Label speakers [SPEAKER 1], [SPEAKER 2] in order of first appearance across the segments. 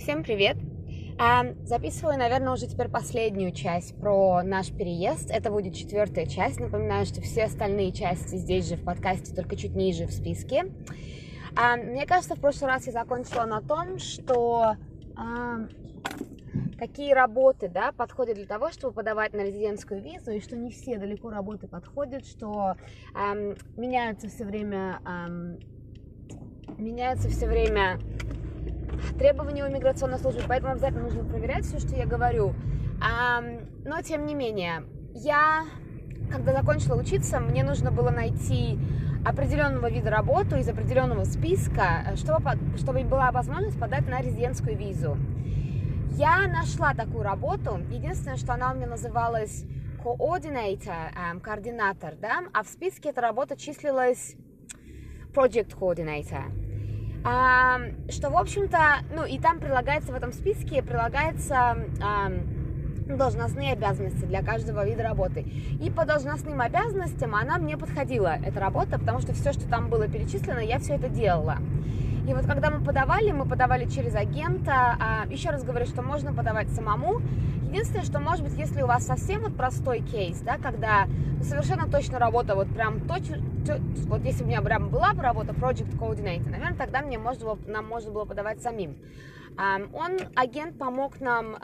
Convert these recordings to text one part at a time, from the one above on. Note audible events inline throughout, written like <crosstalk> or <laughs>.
[SPEAKER 1] Всем привет! А, записываю, наверное, уже теперь последнюю часть про наш переезд. Это будет четвертая часть. Напоминаю, что все остальные части здесь же в подкасте, только чуть ниже в списке. А, мне кажется, в прошлый раз я закончила на том, что а, какие работы да, подходят для того, чтобы подавать на резидентскую визу, и что не все далеко работы подходят, что меняются все время меняются все время требования у миграционной службы, поэтому обязательно нужно проверять все, что я говорю. А, но, тем не менее, я, когда закончила учиться, мне нужно было найти определенного вида работу из определенного списка, чтобы, чтобы была возможность подать на резидентскую визу. Я нашла такую работу. Единственное, что она у меня называлась coordinator, эм, координатор, да, а в списке эта работа числилась project coordinator. А, что, в общем-то, ну и там прилагается в этом списке, прилагается а, должностные обязанности для каждого вида работы. И по должностным обязанностям она мне подходила, эта работа, потому что все, что там было перечислено, я все это делала. И вот когда мы подавали, мы подавали через агента. А, еще раз говорю, что можно подавать самому. Единственное, что может быть, если у вас совсем вот простой кейс, да, когда совершенно точно работа, вот прям точно, вот если у меня прям была бы работа Project Coordinator, наверное, тогда мне можно было, нам можно было подавать самим. Он, агент, помог нам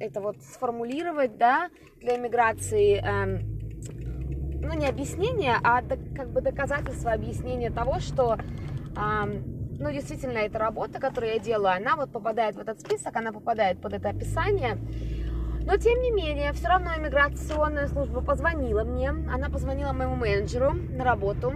[SPEAKER 1] это вот сформулировать, да, для иммиграции, ну, не объяснение, а как бы доказательство объяснения того, что ну, действительно, эта работа, которую я делаю, она вот попадает в этот список, она попадает под это описание. Но, тем не менее, все равно иммиграционная служба позвонила мне, она позвонила моему менеджеру на работу.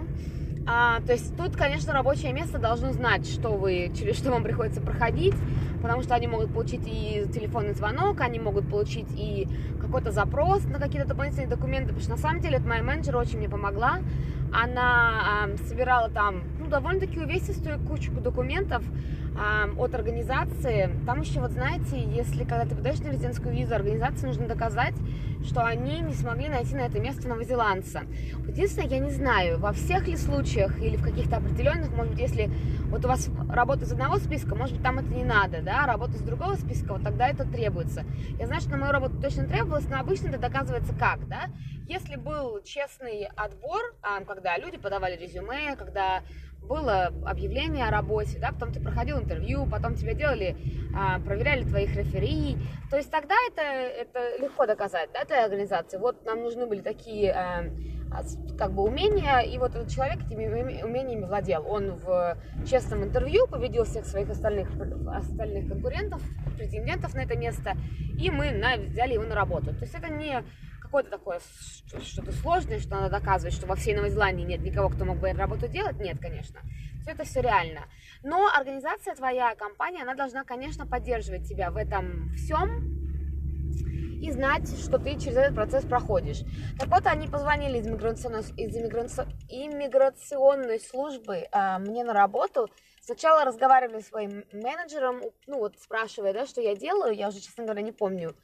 [SPEAKER 1] А, то есть тут, конечно, рабочее место должно знать, что вы, через что вам приходится проходить, потому что они могут получить и телефонный звонок, они могут получить и какой-то запрос на какие-то дополнительные документы, потому что на самом деле это моя менеджер очень мне помогла. Она э, собирала там довольно-таки увесистую кучу документов э, от организации. Там еще, вот знаете, если когда ты подаешь на резидентскую визу, организации нужно доказать, что они не смогли найти на это место новозеландца. Единственное, я не знаю, во всех ли случаях или в каких-то определенных, может быть, если вот у вас работа из одного списка, может быть, там это не надо, да, а работа из другого списка, вот тогда это требуется. Я знаю, что на мою работу точно требовалось, но обычно это доказывается как, да? Если был честный отбор, а, когда люди подавали резюме, когда было объявление о работе, да, потом ты проходил интервью, потом тебя делали, а, проверяли твоих рефери, то есть тогда это, это легко доказать, да, той организации. Вот нам нужны были такие а, как бы умения, и вот этот человек этими умениями владел. Он в честном интервью победил всех своих остальных, остальных конкурентов, претендентов на это место, и мы на, взяли его на работу. То есть это не какое-то такое что-то сложное, что надо доказывать, что во всей Новой Зеландии нет никого, кто мог бы эту работу делать. Нет, конечно. Все это все реально. Но организация твоя, компания, она должна, конечно, поддерживать тебя в этом всем, и знать, что ты через этот процесс проходишь. Так вот, они позвонили из иммиграционной, из иммиграционной службы э, мне на работу. Сначала разговаривали с своим менеджером, ну вот спрашивая, да, что я делаю, я уже, честно говоря, не помню,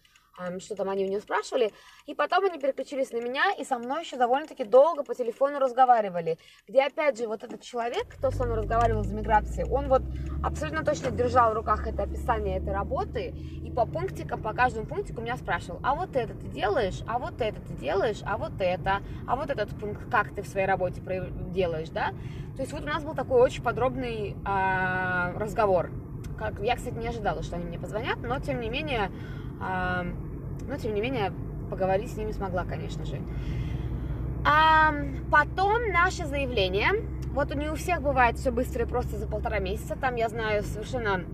[SPEAKER 1] что там они у нее спрашивали. И потом они переключились на меня и со мной еще довольно-таки долго по телефону разговаривали. Где, опять же, вот этот человек, кто со мной разговаривал за миграцией, он вот абсолютно точно держал в руках это описание этой работы и по пунктикам, по каждому пунктику меня спрашивал, а вот это ты делаешь, а вот это ты делаешь, а вот это, а вот этот пункт, как ты в своей работе делаешь, да? То есть вот у нас был такой очень подробный э, разговор. Как, я, кстати, не ожидала, что они мне позвонят, но тем не менее но, тем не менее, поговорить с ними смогла, конечно же. А потом наше заявление. Вот не у всех бывает все быстро и просто за полтора месяца. Там, я знаю, совершенно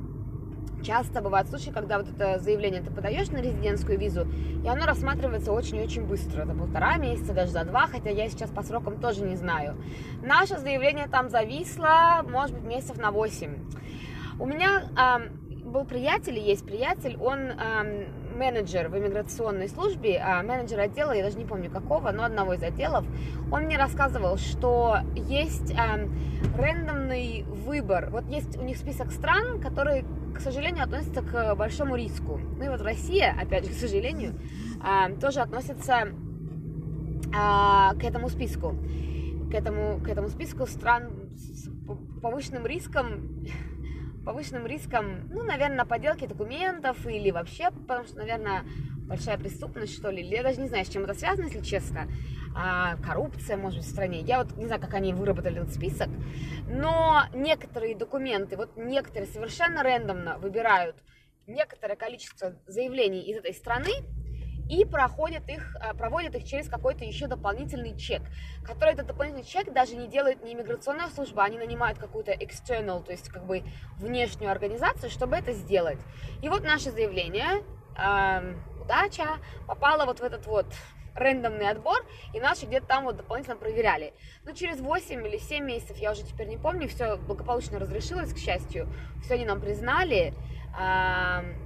[SPEAKER 1] часто бывают случаи, когда вот это заявление ты подаешь на резидентскую визу, и оно рассматривается очень-очень быстро, за полтора месяца, даже за два, хотя я сейчас по срокам тоже не знаю. Наше заявление там зависло, может быть, месяцев на восемь. У меня э, был приятель, есть приятель, он э, менеджер в иммиграционной службе, а менеджер отдела, я даже не помню какого, но одного из отделов, он мне рассказывал, что есть э, рандомный выбор. Вот есть у них список стран, которые, к сожалению, относятся к большому риску. Ну и вот Россия, опять же, к сожалению, э, тоже относится э, к этому списку. К этому, к этому списку стран с повышенным риском повышенным риском, ну, наверное, на подделке документов или вообще, потому что, наверное, большая преступность, что ли, я даже не знаю, с чем это связано, если честно, а, коррупция, может быть, в стране. Я вот не знаю, как они выработали этот список, но некоторые документы, вот некоторые совершенно рандомно выбирают некоторое количество заявлений из этой страны, и проходят их, а, проводят их через какой-то еще дополнительный чек, который этот дополнительный чек даже не делает не иммиграционная служба, они нанимают какую-то external, то есть как бы внешнюю организацию, чтобы это сделать. И вот наше заявление, э, удача, попало вот в этот вот рандомный отбор, и наши где-то там вот дополнительно проверяли. Но через 8 или 7 месяцев, я уже теперь не помню, все благополучно разрешилось, к счастью, все они нам признали, э,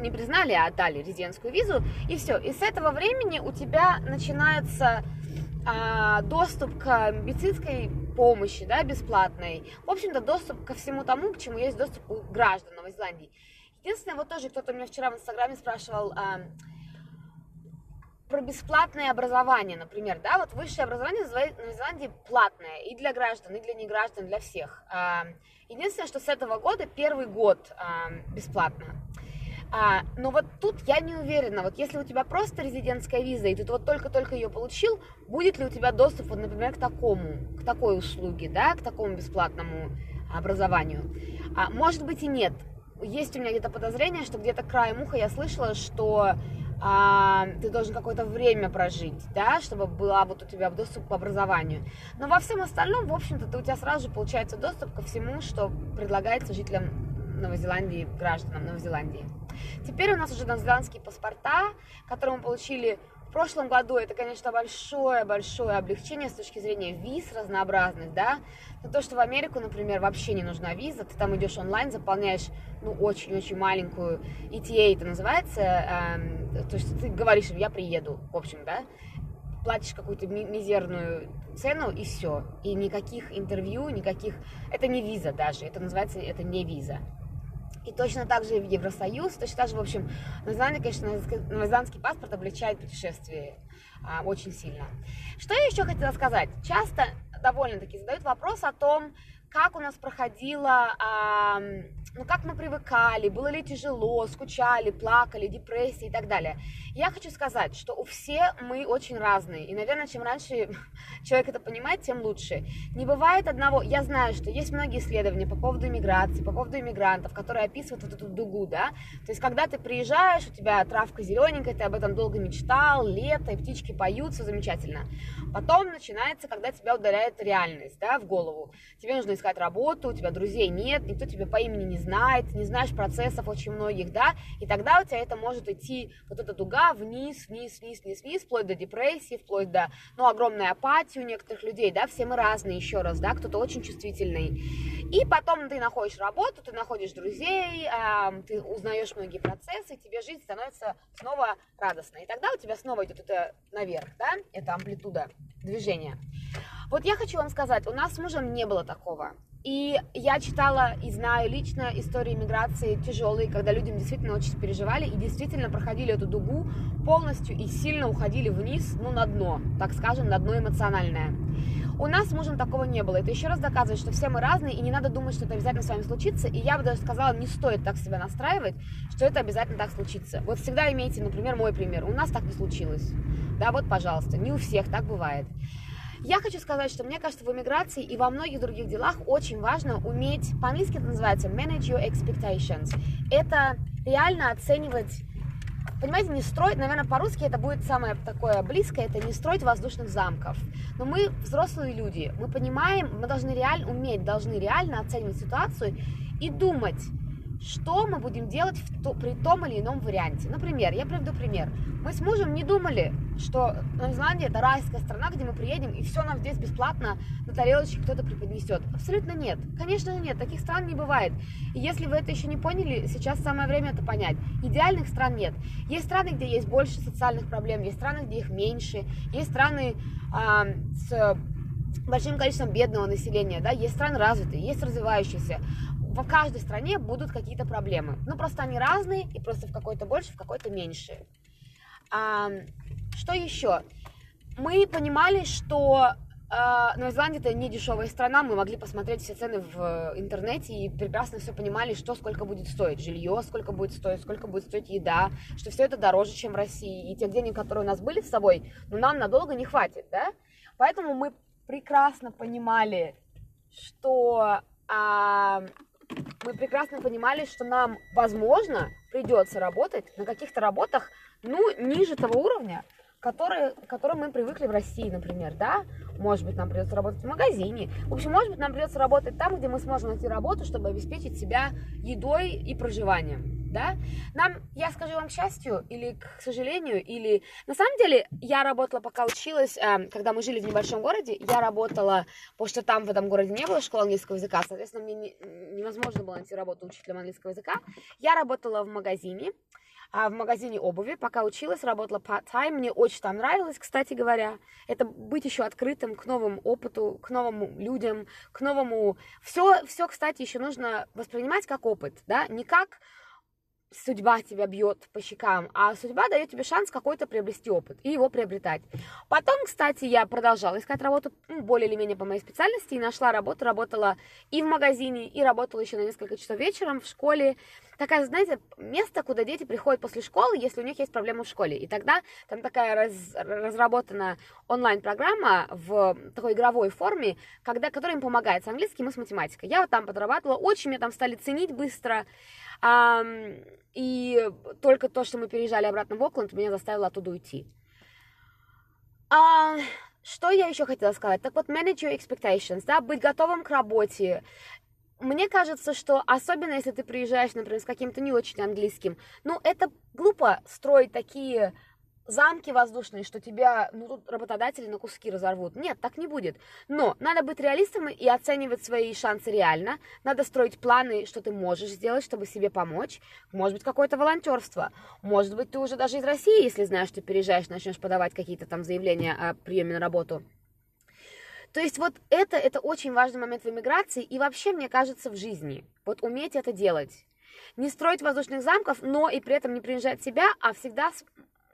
[SPEAKER 1] не признали, а отдали резидентскую визу, и все. И с этого времени у тебя начинается а, доступ к медицинской помощи, да, бесплатной. В общем-то, доступ ко всему тому, к чему есть доступ у граждан Новой Зеландии. Единственное, вот тоже кто-то меня вчера в Инстаграме спрашивал а, про бесплатное образование, например, да, вот высшее образование в Новой Зеландии платное и для граждан, и для неграждан, для всех. А, единственное, что с этого года первый год а, бесплатно. А, но вот тут я не уверена, вот если у тебя просто резидентская виза, и ты вот только-только ее получил, будет ли у тебя доступ, вот, например, к такому, к такой услуге, да, к такому бесплатному образованию? А, может быть и нет. Есть у меня где-то подозрение, что где-то краем уха я слышала, что а, ты должен какое-то время прожить, да, чтобы была вот у тебя доступ к образованию. Но во всем остальном, в общем-то, у тебя сразу же получается доступ ко всему, что предлагается жителям Новой Зеландии, гражданам Новой Зеландии. Теперь у нас уже новозеландские паспорта, которые мы получили в прошлом году. Это, конечно, большое-большое облегчение с точки зрения виз разнообразных, да. Но то, что в Америку, например, вообще не нужна виза, ты там идешь онлайн, заполняешь, ну, очень-очень маленькую ETA это называется, э, то есть ты говоришь, я приеду, в общем, да, платишь какую-то мизерную цену и все. И никаких интервью, никаких... Это не виза даже, это называется, это не виза. И точно так же в Евросоюз, точно так же, в общем, новозеландский, конечно, новозеландский паспорт облегчает путешествие а, очень сильно. Что я еще хотела сказать? Часто довольно-таки задают вопрос о том, как у нас проходила а, ну как мы привыкали, было ли тяжело, скучали, плакали, депрессии и так далее. Я хочу сказать, что у все мы очень разные, и, наверное, чем раньше <laughs> человек это понимает, тем лучше. Не бывает одного, я знаю, что есть многие исследования по поводу иммиграции, по поводу иммигрантов, которые описывают вот эту дугу, да, то есть когда ты приезжаешь, у тебя травка зелененькая, ты об этом долго мечтал, лето, и птички поют, все замечательно. Потом начинается, когда тебя ударяет реальность, да, в голову. Тебе нужно искать работу, у тебя друзей нет, никто тебя по имени не знает, не знаешь процессов очень многих, да, и тогда у тебя это может идти, вот эта дуга вниз, вниз, вниз, вниз, вниз, вплоть до депрессии, вплоть до, ну, огромной апатии у некоторых людей, да, все мы разные, еще раз, да, кто-то очень чувствительный. И потом ты находишь работу, ты находишь друзей, э, ты узнаешь многие процессы, тебе жизнь становится снова радостной. И тогда у тебя снова идет это наверх, да, это амплитуда движения. Вот я хочу вам сказать, у нас с мужем не было такого. И я читала и знаю лично истории миграции тяжелые, когда люди действительно очень переживали и действительно проходили эту дугу полностью и сильно уходили вниз, ну, на дно, так скажем, на дно эмоциональное. У нас с мужем такого не было. Это еще раз доказывает, что все мы разные, и не надо думать, что это обязательно с вами случится. И я бы даже сказала, не стоит так себя настраивать, что это обязательно так случится. Вот всегда имейте, например, мой пример. У нас так не случилось. Да, вот, пожалуйста, не у всех так бывает. Я хочу сказать, что мне кажется, в эмиграции и во многих других делах очень важно уметь, по-английски это называется manage your expectations. Это реально оценивать Понимаете, не строить, наверное, по-русски это будет самое такое близкое, это не строить воздушных замков. Но мы взрослые люди, мы понимаем, мы должны реально уметь, должны реально оценивать ситуацию и думать, что мы будем делать в то, при том или ином варианте. Например, я приведу пример. Мы с мужем не думали, что Новая Зеландия это райская страна, где мы приедем, и все нам здесь бесплатно на тарелочке кто-то преподнесет. Абсолютно нет. Конечно же нет, таких стран не бывает. И если вы это еще не поняли, сейчас самое время это понять. Идеальных стран нет. Есть страны, где есть больше социальных проблем, есть страны, где их меньше, есть страны э, с большим количеством бедного населения, да, есть страны развитые, есть развивающиеся в каждой стране будут какие-то проблемы. Ну, просто они разные, и просто в какой-то больше, в какой-то меньше. А, что еще? Мы понимали, что а, Новая Зеландия это не дешевая страна, мы могли посмотреть все цены в интернете и прекрасно все понимали, что сколько будет стоить жилье, сколько будет стоить, сколько будет стоить еда, что все это дороже, чем в России. И тех денег, которые у нас были с собой, ну, нам надолго не хватит, да? Поэтому мы прекрасно понимали, что а, мы прекрасно понимали, что нам, возможно, придется работать на каких-то работах, ну, ниже того уровня, которые, к которым мы привыкли в России, например, да, может быть, нам придется работать в магазине, в общем, может быть, нам придется работать там, где мы сможем найти работу, чтобы обеспечить себя едой и проживанием, да, нам, я скажу вам к счастью, или к сожалению, или, на самом деле, я работала, пока училась, э, когда мы жили в небольшом городе, я работала, потому что там в этом городе не было школы английского языка, соответственно, мне не, невозможно было найти работу учителем английского языка, я работала в магазине, а в магазине обуви, пока училась, работала part-time. Мне очень там нравилось, кстати говоря. Это быть еще открытым к новому опыту, к новым людям, к новому... Все, все, кстати, еще нужно воспринимать как опыт, да, не как судьба тебя бьет по щекам, а судьба дает тебе шанс какой-то приобрести опыт и его приобретать. Потом, кстати, я продолжала искать работу ну, более или менее по моей специальности и нашла работу, работала и в магазине, и работала еще на несколько часов вечером в школе. Такая, знаете, место, куда дети приходят после школы, если у них есть проблемы в школе. И тогда там такая раз, разработана онлайн-программа в такой игровой форме, когда, которая им помогает с английским и с математикой. Я вот там подрабатывала, очень меня там стали ценить быстро. И только то, что мы переезжали обратно в Окленд, меня заставило оттуда уйти. А, что я еще хотела сказать? Так вот, manage your expectations, да, быть готовым к работе. Мне кажется, что особенно если ты приезжаешь, например, с каким-то не очень английским, ну, это глупо строить такие замки воздушные, что тебя, ну, тут работодатели на куски разорвут. Нет, так не будет. Но надо быть реалистом и оценивать свои шансы реально. Надо строить планы, что ты можешь сделать, чтобы себе помочь. Может быть, какое-то волонтерство. Может быть, ты уже даже из России, если знаешь, что переезжаешь, начнешь подавать какие-то там заявления о приеме на работу. То есть вот это, это очень важный момент в эмиграции и вообще, мне кажется, в жизни. Вот уметь это делать. Не строить воздушных замков, но и при этом не принижать себя, а всегда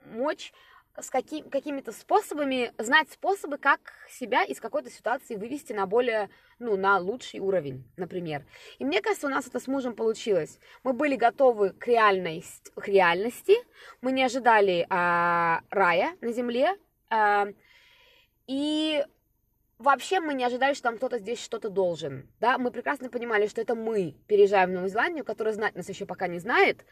[SPEAKER 1] мочь с каким, какими-то способами, знать способы, как себя из какой-то ситуации вывести на более, ну, на лучший уровень, например. И мне кажется, у нас это с мужем получилось. Мы были готовы к, реальной, к реальности, мы не ожидали а, рая на земле, а, и вообще мы не ожидали, что там кто-то здесь что-то должен, да, мы прекрасно понимали, что это мы переезжаем в Новую Зеландию, которая знать нас еще пока не знает,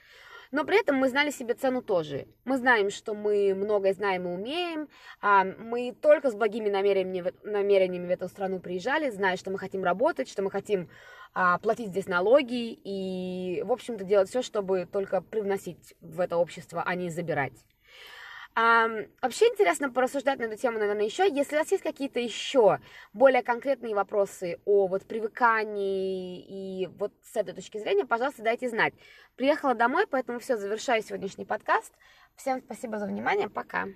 [SPEAKER 1] но при этом мы знали себе цену тоже. Мы знаем, что мы многое знаем и умеем. А мы только с благими намерениями, намерениями в эту страну приезжали, зная, что мы хотим работать, что мы хотим а, платить здесь налоги и, в общем-то, делать все, чтобы только привносить в это общество, а не забирать. А, вообще интересно порассуждать на эту тему, наверное, еще. Если у вас есть какие-то еще более конкретные вопросы о вот привыкании и вот с этой точки зрения, пожалуйста, дайте знать. Приехала домой, поэтому все, завершаю сегодняшний подкаст. Всем спасибо за внимание, пока.